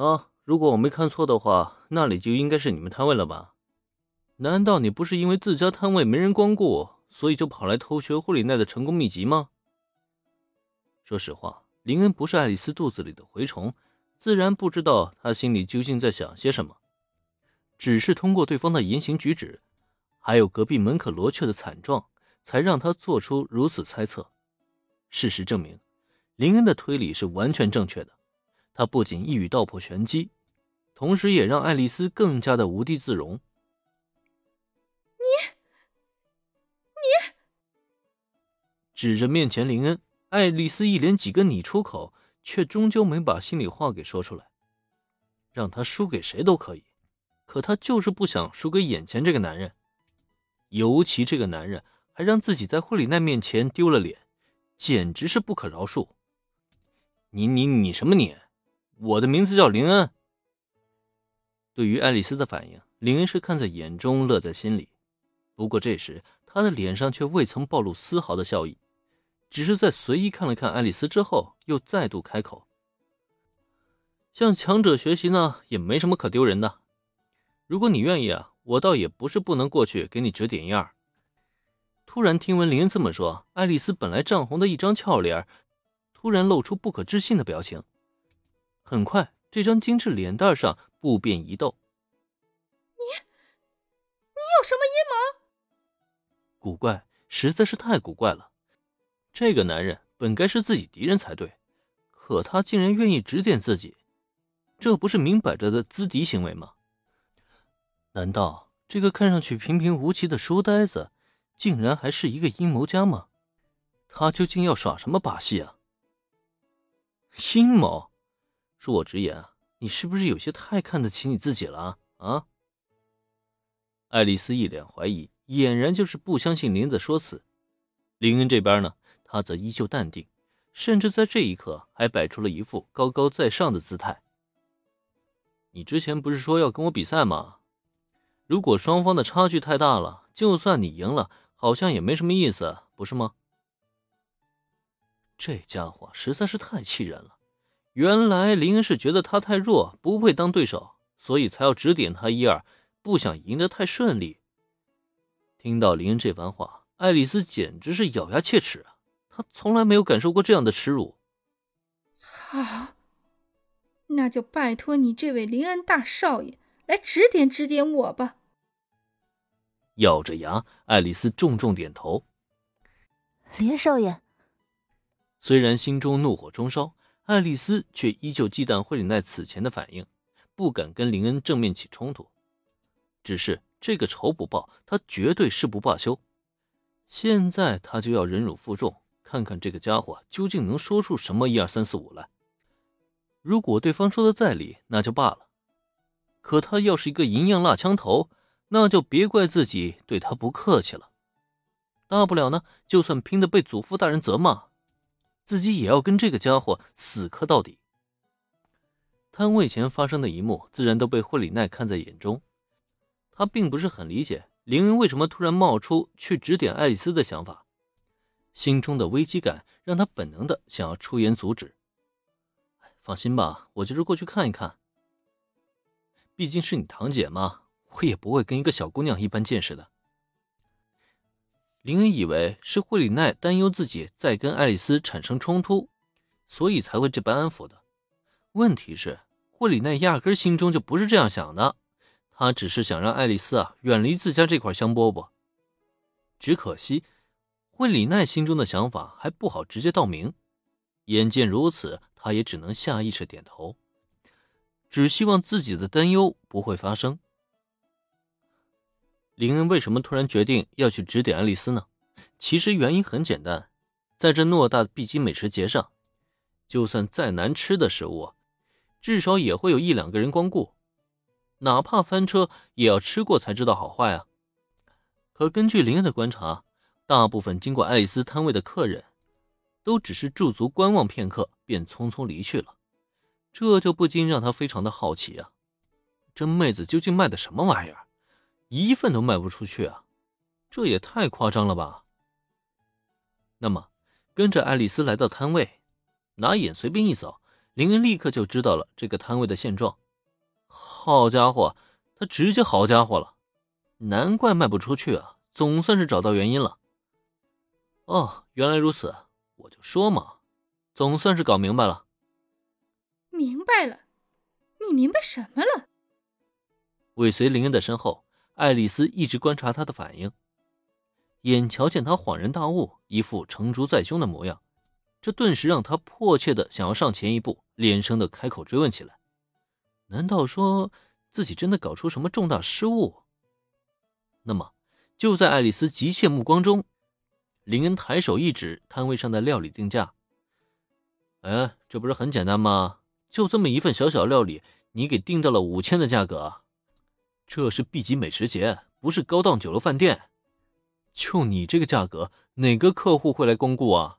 啊，如果我没看错的话，那里就应该是你们摊位了吧？难道你不是因为自家摊位没人光顾，所以就跑来偷学惠里奈的成功秘籍吗？说实话，林恩不是爱丽丝肚子里的蛔虫，自然不知道她心里究竟在想些什么。只是通过对方的言行举止，还有隔壁门可罗雀的惨状，才让他做出如此猜测。事实证明，林恩的推理是完全正确的。他不仅一语道破玄机，同时也让爱丽丝更加的无地自容。你，你，指着面前林恩，爱丽丝一连几个你出口，却终究没把心里话给说出来。让他输给谁都可以，可他就是不想输给眼前这个男人，尤其这个男人还让自己在惠里奈面前丢了脸，简直是不可饶恕。你你你什么你？我的名字叫林恩。对于爱丽丝的反应，林恩是看在眼中，乐在心里。不过这时，他的脸上却未曾暴露丝毫的笑意，只是在随意看了看爱丽丝之后，又再度开口：“向强者学习呢，也没什么可丢人的。如果你愿意啊，我倒也不是不能过去给你指点一二。”突然听闻林恩这么说，爱丽丝本来涨红的一张俏脸，突然露出不可置信的表情。很快，这张精致脸蛋上不变一动。你，你有什么阴谋？古怪，实在是太古怪了。这个男人本该是自己敌人才对，可他竟然愿意指点自己，这不是明摆着的资敌行为吗？难道这个看上去平平无奇的书呆子，竟然还是一个阴谋家吗？他究竟要耍什么把戏啊？阴谋？恕我直言啊，你是不是有些太看得起你自己了啊？爱丽丝一脸怀疑，俨然就是不相信林子的说辞。林恩这边呢，他则依旧淡定，甚至在这一刻还摆出了一副高高在上的姿态。你之前不是说要跟我比赛吗？如果双方的差距太大了，就算你赢了，好像也没什么意思，不是吗？这家伙实在是太气人了。原来林恩是觉得他太弱，不配当对手，所以才要指点他一二，不想赢得太顺利。听到林恩这番话，爱丽丝简直是咬牙切齿啊！她从来没有感受过这样的耻辱。好，那就拜托你这位林恩大少爷来指点指点我吧。咬着牙，爱丽丝重重点头。林少爷，虽然心中怒火中烧。爱丽丝却依旧忌惮惠里奈此前的反应，不敢跟林恩正面起冲突。只是这个仇不报，他绝对誓不罢休。现在他就要忍辱负重，看看这个家伙究竟能说出什么一二三四五来。如果对方说的在理，那就罢了；可他要是一个银样蜡枪头，那就别怪自己对他不客气了。大不了呢，就算拼得被祖父大人责骂。自己也要跟这个家伙死磕到底。摊位前发生的一幕，自然都被惠里奈看在眼中。他并不是很理解林恩为什么突然冒出去指点爱丽丝的想法，心中的危机感让他本能的想要出言阻止。放心吧，我就是过去看一看。毕竟是你堂姐嘛，我也不会跟一个小姑娘一般见识的。林恩以为是惠里奈担忧自己再跟爱丽丝产生冲突，所以才会这般安抚的。问题是，惠里奈压根心中就不是这样想的，他只是想让爱丽丝啊远离自家这块香饽饽。只可惜，惠里奈心中的想法还不好直接道明。眼见如此，他也只能下意识点头，只希望自己的担忧不会发生。林恩为什么突然决定要去指点爱丽丝呢？其实原因很简单，在这偌大的 B 级美食节上，就算再难吃的食物，至少也会有一两个人光顾，哪怕翻车，也要吃过才知道好坏啊。可根据林恩的观察，大部分经过爱丽丝摊位的客人，都只是驻足观望片刻，便匆匆离去了，这就不禁让他非常的好奇啊，这妹子究竟卖的什么玩意儿？一份都卖不出去啊，这也太夸张了吧！那么，跟着爱丽丝来到摊位，拿眼随便一扫，林恩立刻就知道了这个摊位的现状。好家伙，他直接好家伙了，难怪卖不出去啊！总算是找到原因了。哦，原来如此，我就说嘛，总算是搞明白了。明白了，你明白什么了？尾随林恩的身后，爱丽丝一直观察他的反应，眼瞧见他恍然大悟，一副成竹在胸的模样，这顿时让他迫切的想要上前一步，连声的开口追问起来。难道说自己真的搞出什么重大失误？那么，就在爱丽丝急切目光中。林恩抬手一指摊位上的料理定价，哎，这不是很简单吗？就这么一份小小料理，你给定到了五千的价格，这是 B 级美食节，不是高档酒楼饭店。就你这个价格，哪个客户会来光顾啊？